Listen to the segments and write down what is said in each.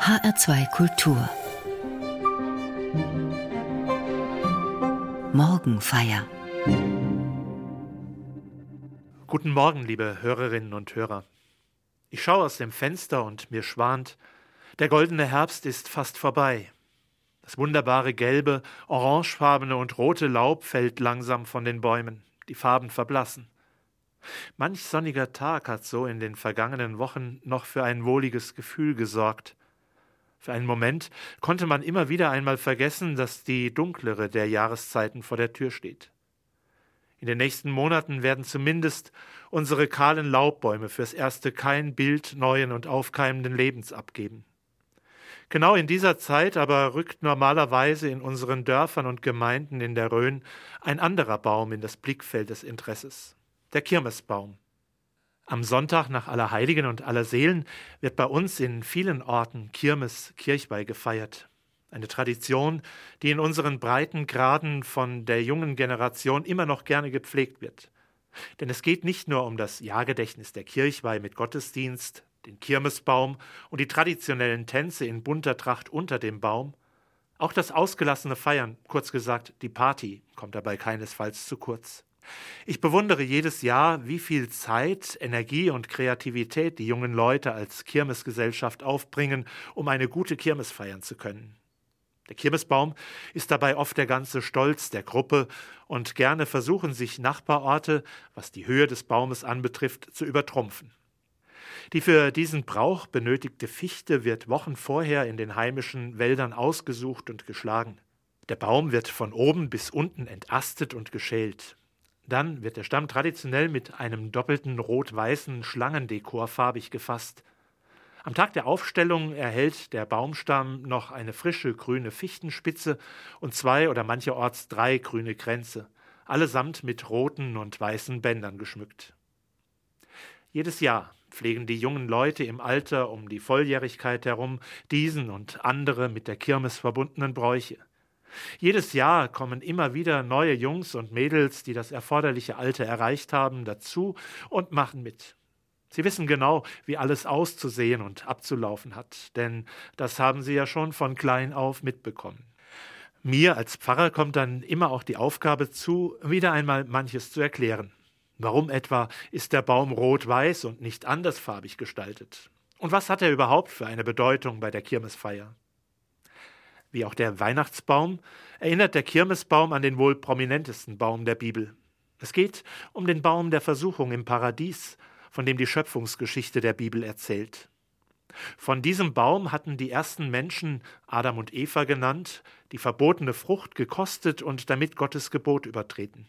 HR2 Kultur Morgenfeier Guten Morgen, liebe Hörerinnen und Hörer. Ich schaue aus dem Fenster und mir schwant, der goldene Herbst ist fast vorbei. Das wunderbare gelbe, orangefarbene und rote Laub fällt langsam von den Bäumen, die Farben verblassen. Manch sonniger Tag hat so in den vergangenen Wochen noch für ein wohliges Gefühl gesorgt. Für einen Moment konnte man immer wieder einmal vergessen, dass die dunklere der Jahreszeiten vor der Tür steht. In den nächsten Monaten werden zumindest unsere kahlen Laubbäume fürs erste kein Bild neuen und aufkeimenden Lebens abgeben. Genau in dieser Zeit aber rückt normalerweise in unseren Dörfern und Gemeinden in der Rhön ein anderer Baum in das Blickfeld des Interesses, der Kirmesbaum. Am Sonntag nach Allerheiligen und Allerseelen wird bei uns in vielen Orten Kirmes Kirchweih gefeiert. Eine Tradition, die in unseren Breitengraden von der jungen Generation immer noch gerne gepflegt wird. Denn es geht nicht nur um das Jahrgedächtnis der Kirchweih mit Gottesdienst, den Kirmesbaum und die traditionellen Tänze in bunter Tracht unter dem Baum. Auch das ausgelassene Feiern, kurz gesagt die Party, kommt dabei keinesfalls zu kurz. Ich bewundere jedes Jahr, wie viel Zeit, Energie und Kreativität die jungen Leute als Kirmesgesellschaft aufbringen, um eine gute Kirmes feiern zu können. Der Kirmesbaum ist dabei oft der ganze Stolz der Gruppe, und gerne versuchen sich Nachbarorte, was die Höhe des Baumes anbetrifft, zu übertrumpfen. Die für diesen Brauch benötigte Fichte wird Wochen vorher in den heimischen Wäldern ausgesucht und geschlagen. Der Baum wird von oben bis unten entastet und geschält. Dann wird der Stamm traditionell mit einem doppelten rot-weißen Schlangendekor farbig gefasst. Am Tag der Aufstellung erhält der Baumstamm noch eine frische grüne Fichtenspitze und zwei oder mancherorts drei grüne Kränze, allesamt mit roten und weißen Bändern geschmückt. Jedes Jahr pflegen die jungen Leute im Alter um die Volljährigkeit herum diesen und andere mit der Kirmes verbundenen Bräuche. Jedes Jahr kommen immer wieder neue Jungs und Mädels, die das erforderliche Alter erreicht haben, dazu und machen mit. Sie wissen genau, wie alles auszusehen und abzulaufen hat, denn das haben sie ja schon von klein auf mitbekommen. Mir als Pfarrer kommt dann immer auch die Aufgabe zu, wieder einmal manches zu erklären. Warum etwa ist der Baum rot-weiß und nicht andersfarbig gestaltet? Und was hat er überhaupt für eine Bedeutung bei der Kirmesfeier? Wie auch der Weihnachtsbaum erinnert der Kirmesbaum an den wohl prominentesten Baum der Bibel. Es geht um den Baum der Versuchung im Paradies, von dem die Schöpfungsgeschichte der Bibel erzählt. Von diesem Baum hatten die ersten Menschen, Adam und Eva genannt, die verbotene Frucht gekostet und damit Gottes Gebot übertreten.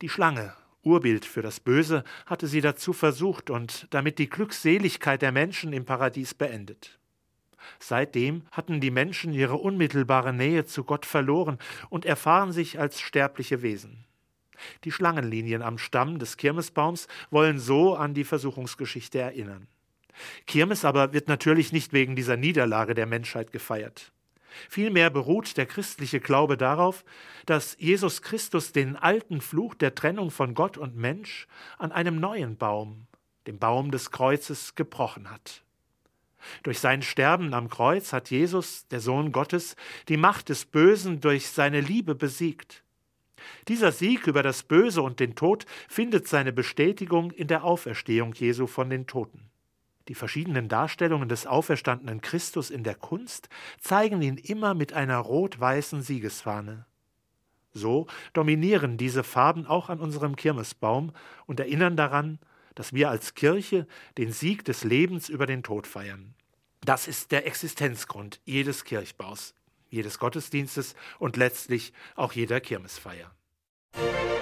Die Schlange Urbild für das Böse, hatte sie dazu versucht und damit die Glückseligkeit der Menschen im Paradies beendet. Seitdem hatten die Menschen ihre unmittelbare Nähe zu Gott verloren und erfahren sich als sterbliche Wesen. Die Schlangenlinien am Stamm des Kirmesbaums wollen so an die Versuchungsgeschichte erinnern. Kirmes aber wird natürlich nicht wegen dieser Niederlage der Menschheit gefeiert. Vielmehr beruht der christliche Glaube darauf, dass Jesus Christus den alten Fluch der Trennung von Gott und Mensch an einem neuen Baum, dem Baum des Kreuzes, gebrochen hat. Durch sein Sterben am Kreuz hat Jesus, der Sohn Gottes, die Macht des Bösen durch seine Liebe besiegt. Dieser Sieg über das Böse und den Tod findet seine Bestätigung in der Auferstehung Jesu von den Toten. Die verschiedenen Darstellungen des auferstandenen Christus in der Kunst zeigen ihn immer mit einer rot-weißen Siegesfahne. So dominieren diese Farben auch an unserem Kirmesbaum und erinnern daran, dass wir als Kirche den Sieg des Lebens über den Tod feiern. Das ist der Existenzgrund jedes Kirchbaus, jedes Gottesdienstes und letztlich auch jeder Kirmesfeier. Auf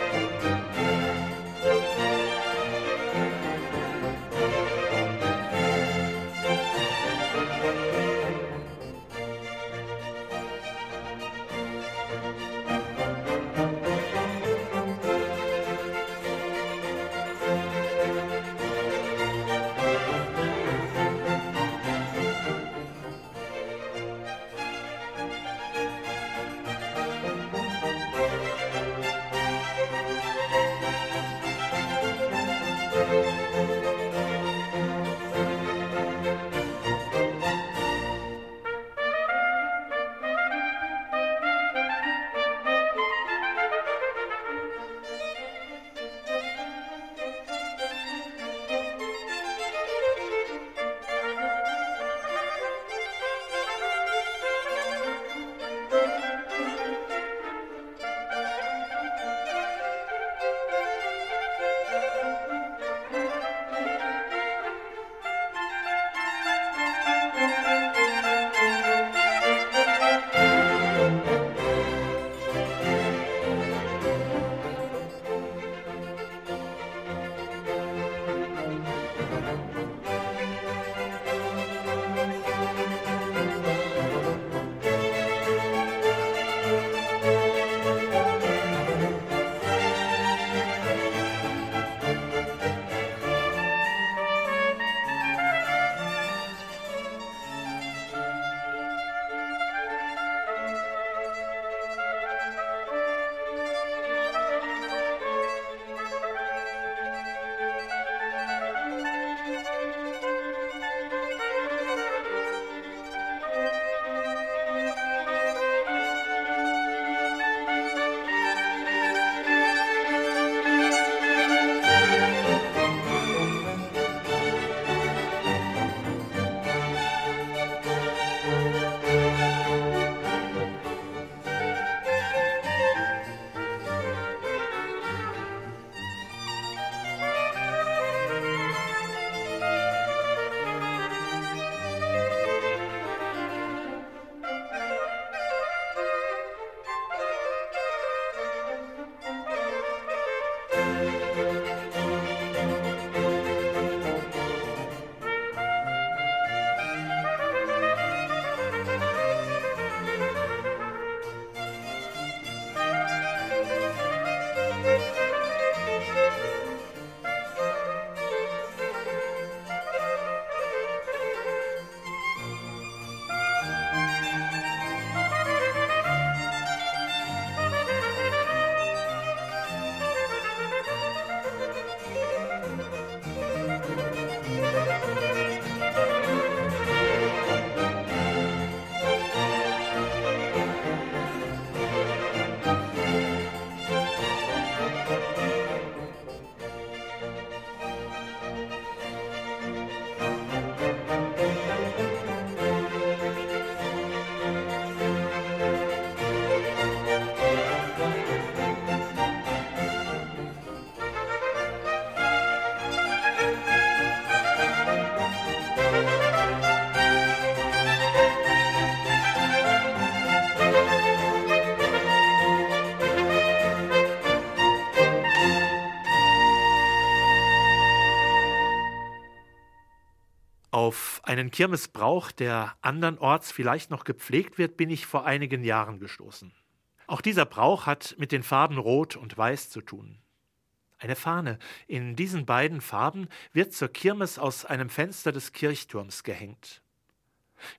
einen Kirmesbrauch, der andernorts vielleicht noch gepflegt wird, bin ich vor einigen Jahren gestoßen. Auch dieser Brauch hat mit den Farben Rot und Weiß zu tun. Eine Fahne in diesen beiden Farben wird zur Kirmes aus einem Fenster des Kirchturms gehängt.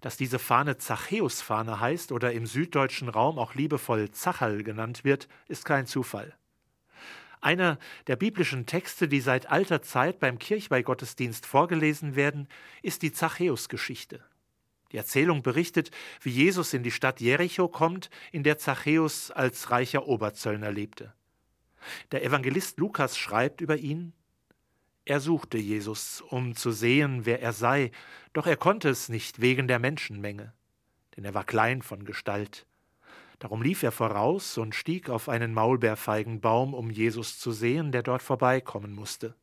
Dass diese Fahne Zachäusfahne heißt oder im süddeutschen Raum auch liebevoll Zachal genannt wird, ist kein Zufall. Einer der biblischen Texte, die seit alter Zeit beim Kirchweihgottesdienst vorgelesen werden, ist die Zachäus-Geschichte. Die Erzählung berichtet, wie Jesus in die Stadt Jericho kommt, in der Zachäus als reicher Oberzöllner lebte. Der Evangelist Lukas schreibt über ihn Er suchte Jesus, um zu sehen, wer er sei, doch er konnte es nicht wegen der Menschenmenge, denn er war klein von Gestalt. Darum lief er voraus und stieg auf einen Maulbeerfeigenbaum, um Jesus zu sehen, der dort vorbeikommen musste.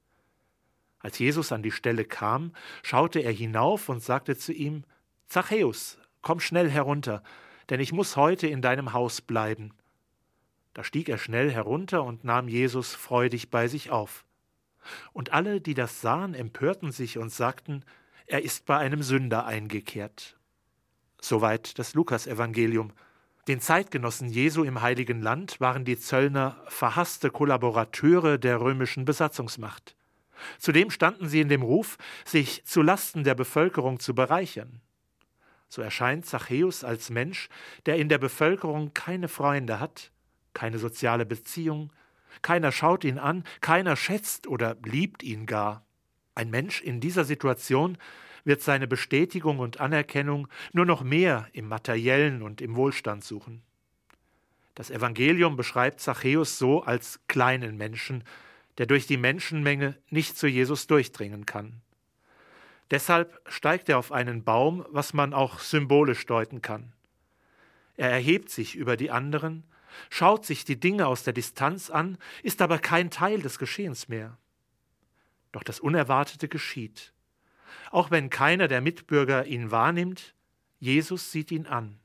Als Jesus an die Stelle kam, schaute er hinauf und sagte zu ihm Zachäus, komm schnell herunter, denn ich muss heute in deinem Haus bleiben. Da stieg er schnell herunter und nahm Jesus freudig bei sich auf. Und alle, die das sahen, empörten sich und sagten, er ist bei einem Sünder eingekehrt. Soweit das Lukasevangelium. Den Zeitgenossen Jesu im Heiligen Land waren die Zöllner verhasste Kollaborateure der römischen Besatzungsmacht. Zudem standen sie in dem Ruf, sich zu Lasten der Bevölkerung zu bereichern. So erscheint Zachäus als Mensch, der in der Bevölkerung keine Freunde hat, keine soziale Beziehung, keiner schaut ihn an, keiner schätzt oder liebt ihn gar. Ein Mensch in dieser Situation wird seine Bestätigung und Anerkennung nur noch mehr im materiellen und im Wohlstand suchen. Das Evangelium beschreibt Zachäus so als kleinen Menschen, der durch die Menschenmenge nicht zu Jesus durchdringen kann. Deshalb steigt er auf einen Baum, was man auch symbolisch deuten kann. Er erhebt sich über die anderen, schaut sich die Dinge aus der Distanz an, ist aber kein Teil des Geschehens mehr. Doch das Unerwartete geschieht. Auch wenn keiner der Mitbürger ihn wahrnimmt, Jesus sieht ihn an,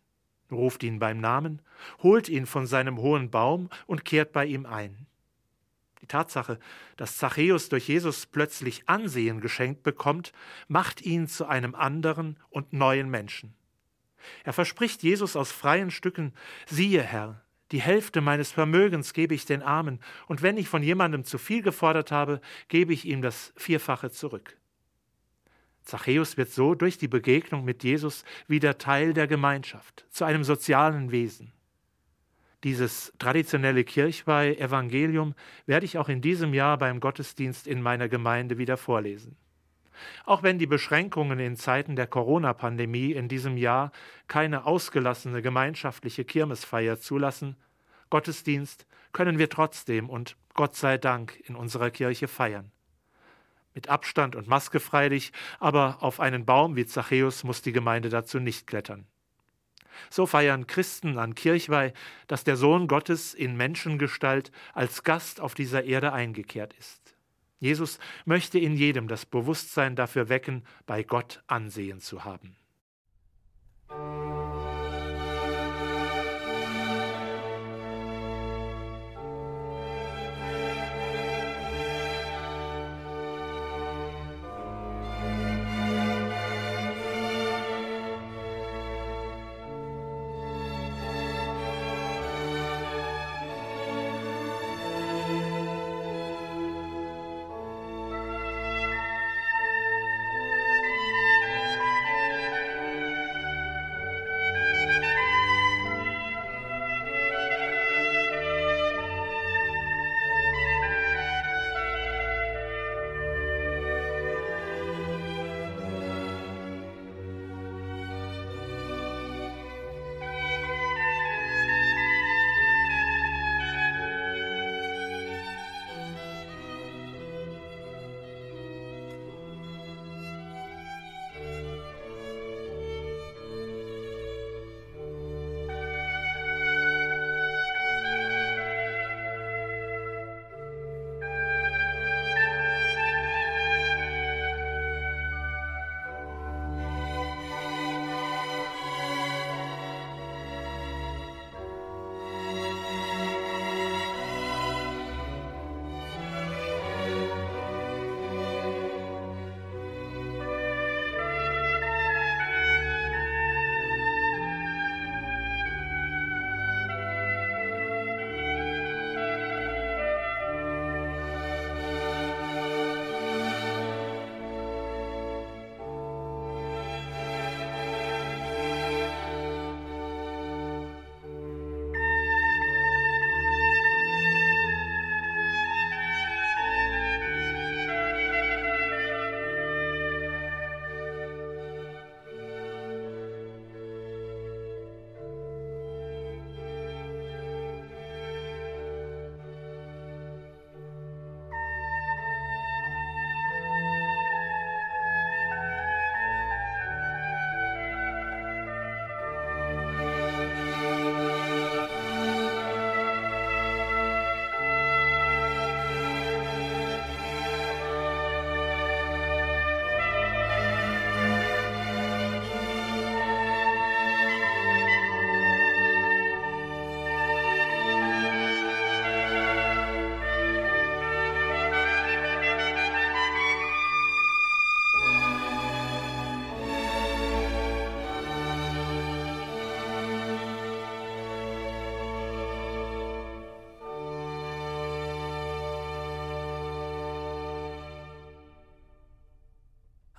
ruft ihn beim Namen, holt ihn von seinem hohen Baum und kehrt bei ihm ein. Die Tatsache, dass Zachäus durch Jesus plötzlich Ansehen geschenkt bekommt, macht ihn zu einem anderen und neuen Menschen. Er verspricht Jesus aus freien Stücken, siehe Herr, die Hälfte meines Vermögens gebe ich den Armen, und wenn ich von jemandem zu viel gefordert habe, gebe ich ihm das Vierfache zurück. Zachäus wird so durch die Begegnung mit Jesus wieder Teil der Gemeinschaft, zu einem sozialen Wesen. Dieses traditionelle Kirchweih-Evangelium werde ich auch in diesem Jahr beim Gottesdienst in meiner Gemeinde wieder vorlesen. Auch wenn die Beschränkungen in Zeiten der Corona-Pandemie in diesem Jahr keine ausgelassene gemeinschaftliche Kirmesfeier zulassen, Gottesdienst können wir trotzdem und Gott sei Dank in unserer Kirche feiern. Mit Abstand und Maske freilich, aber auf einen Baum wie Zachäus muss die Gemeinde dazu nicht klettern. So feiern Christen an Kirchweih, dass der Sohn Gottes in Menschengestalt als Gast auf dieser Erde eingekehrt ist. Jesus möchte in jedem das Bewusstsein dafür wecken, bei Gott Ansehen zu haben.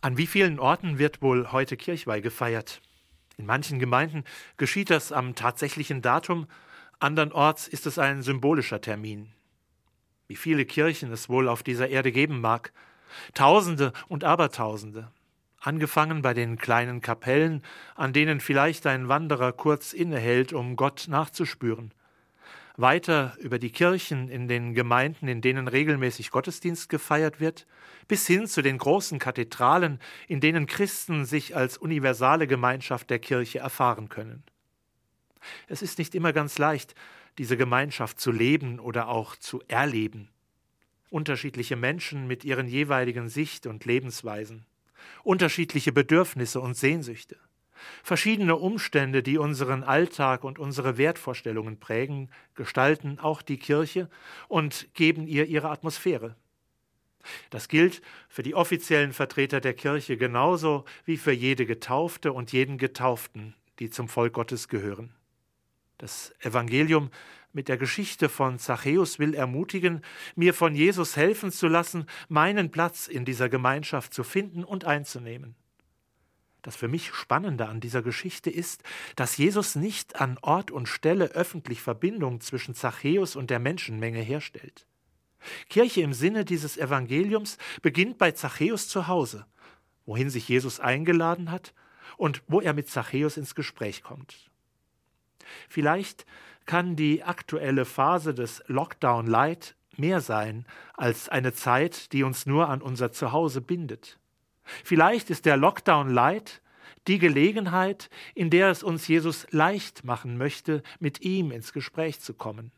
An wie vielen Orten wird wohl heute Kirchweih gefeiert? In manchen Gemeinden geschieht das am tatsächlichen Datum, andernorts ist es ein symbolischer Termin. Wie viele Kirchen es wohl auf dieser Erde geben mag, Tausende und Abertausende, angefangen bei den kleinen Kapellen, an denen vielleicht ein Wanderer kurz innehält, um Gott nachzuspüren, weiter über die Kirchen in den Gemeinden, in denen regelmäßig Gottesdienst gefeiert wird, bis hin zu den großen Kathedralen, in denen Christen sich als universale Gemeinschaft der Kirche erfahren können. Es ist nicht immer ganz leicht, diese Gemeinschaft zu leben oder auch zu erleben. Unterschiedliche Menschen mit ihren jeweiligen Sicht und Lebensweisen, unterschiedliche Bedürfnisse und Sehnsüchte. Verschiedene Umstände, die unseren Alltag und unsere Wertvorstellungen prägen, gestalten auch die Kirche und geben ihr ihre Atmosphäre. Das gilt für die offiziellen Vertreter der Kirche genauso wie für jede Getaufte und jeden Getauften, die zum Volk Gottes gehören. Das Evangelium mit der Geschichte von Zachäus will ermutigen, mir von Jesus helfen zu lassen, meinen Platz in dieser Gemeinschaft zu finden und einzunehmen. Das für mich Spannende an dieser Geschichte ist, dass Jesus nicht an Ort und Stelle öffentlich Verbindung zwischen Zachäus und der Menschenmenge herstellt. Kirche im Sinne dieses Evangeliums beginnt bei Zachäus zu Hause, wohin sich Jesus eingeladen hat und wo er mit Zachäus ins Gespräch kommt. Vielleicht kann die aktuelle Phase des Lockdown Light mehr sein als eine Zeit, die uns nur an unser Zuhause bindet. Vielleicht ist der Lockdown Light die Gelegenheit, in der es uns Jesus leicht machen möchte, mit ihm ins Gespräch zu kommen.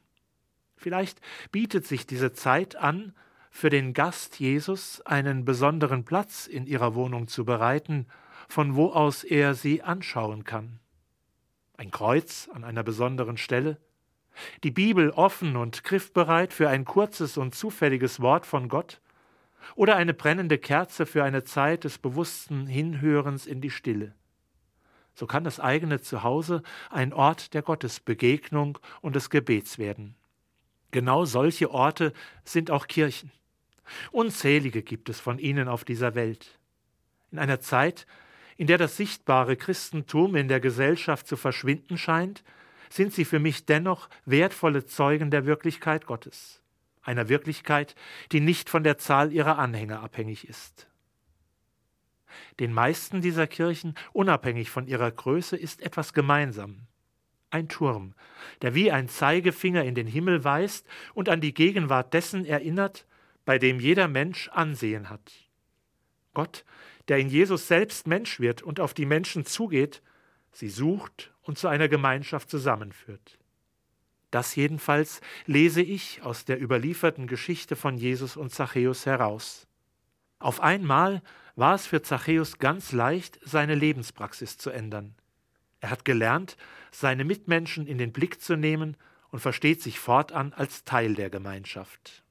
Vielleicht bietet sich diese Zeit an, für den Gast Jesus einen besonderen Platz in ihrer Wohnung zu bereiten, von wo aus er sie anschauen kann. Ein Kreuz an einer besonderen Stelle, die Bibel offen und griffbereit für ein kurzes und zufälliges Wort von Gott, oder eine brennende Kerze für eine Zeit des bewussten Hinhörens in die Stille. So kann das eigene Zuhause ein Ort der Gottesbegegnung und des Gebets werden. Genau solche Orte sind auch Kirchen. Unzählige gibt es von ihnen auf dieser Welt. In einer Zeit, in der das sichtbare Christentum in der Gesellschaft zu verschwinden scheint, sind sie für mich dennoch wertvolle Zeugen der Wirklichkeit Gottes einer Wirklichkeit, die nicht von der Zahl ihrer Anhänger abhängig ist. Den meisten dieser Kirchen, unabhängig von ihrer Größe, ist etwas gemeinsam. Ein Turm, der wie ein Zeigefinger in den Himmel weist und an die Gegenwart dessen erinnert, bei dem jeder Mensch Ansehen hat. Gott, der in Jesus selbst Mensch wird und auf die Menschen zugeht, sie sucht und zu einer Gemeinschaft zusammenführt. Das jedenfalls lese ich aus der überlieferten Geschichte von Jesus und Zachäus heraus. Auf einmal war es für Zachäus ganz leicht, seine Lebenspraxis zu ändern. Er hat gelernt, seine Mitmenschen in den Blick zu nehmen und versteht sich fortan als Teil der Gemeinschaft.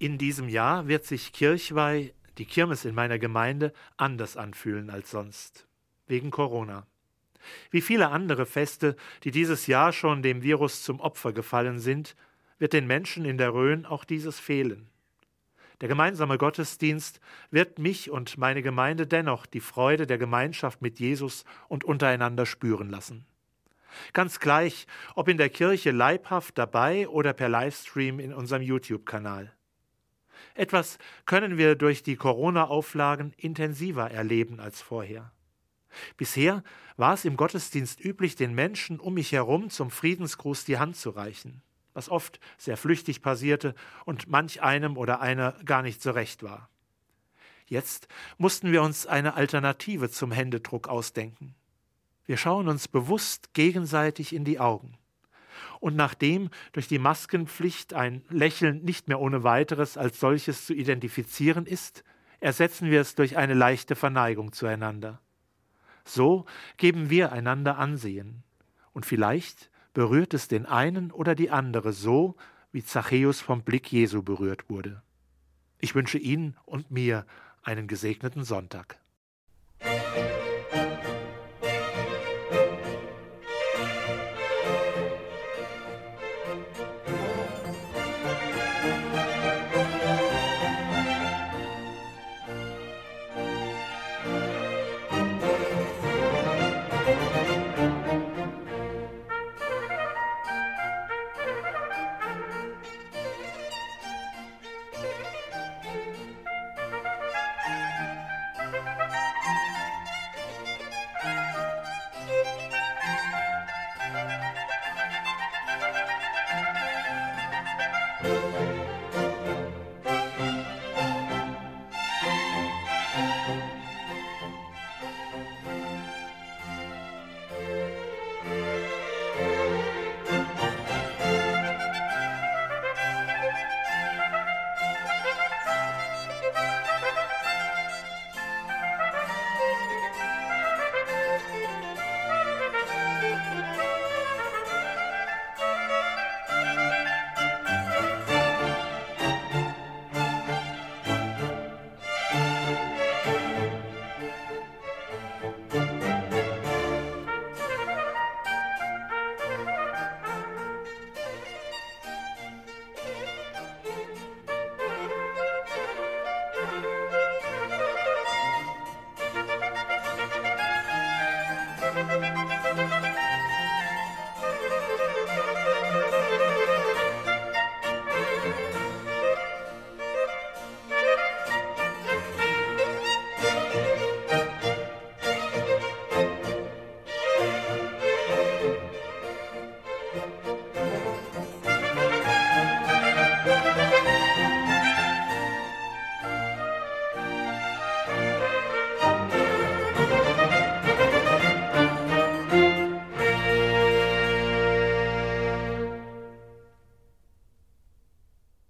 In diesem Jahr wird sich Kirchweih, die Kirmes in meiner Gemeinde, anders anfühlen als sonst. Wegen Corona. Wie viele andere Feste, die dieses Jahr schon dem Virus zum Opfer gefallen sind, wird den Menschen in der Rhön auch dieses fehlen. Der gemeinsame Gottesdienst wird mich und meine Gemeinde dennoch die Freude der Gemeinschaft mit Jesus und untereinander spüren lassen. Ganz gleich, ob in der Kirche leibhaft dabei oder per Livestream in unserem YouTube-Kanal. Etwas können wir durch die Corona-Auflagen intensiver erleben als vorher. Bisher war es im Gottesdienst üblich, den Menschen um mich herum zum Friedensgruß die Hand zu reichen, was oft sehr flüchtig passierte und manch einem oder einer gar nicht so recht war. Jetzt mussten wir uns eine Alternative zum Händedruck ausdenken. Wir schauen uns bewusst gegenseitig in die Augen. Und nachdem durch die Maskenpflicht ein Lächeln nicht mehr ohne weiteres als solches zu identifizieren ist, ersetzen wir es durch eine leichte Verneigung zueinander. So geben wir einander Ansehen. Und vielleicht berührt es den einen oder die andere so, wie Zachäus vom Blick Jesu berührt wurde. Ich wünsche Ihnen und mir einen gesegneten Sonntag.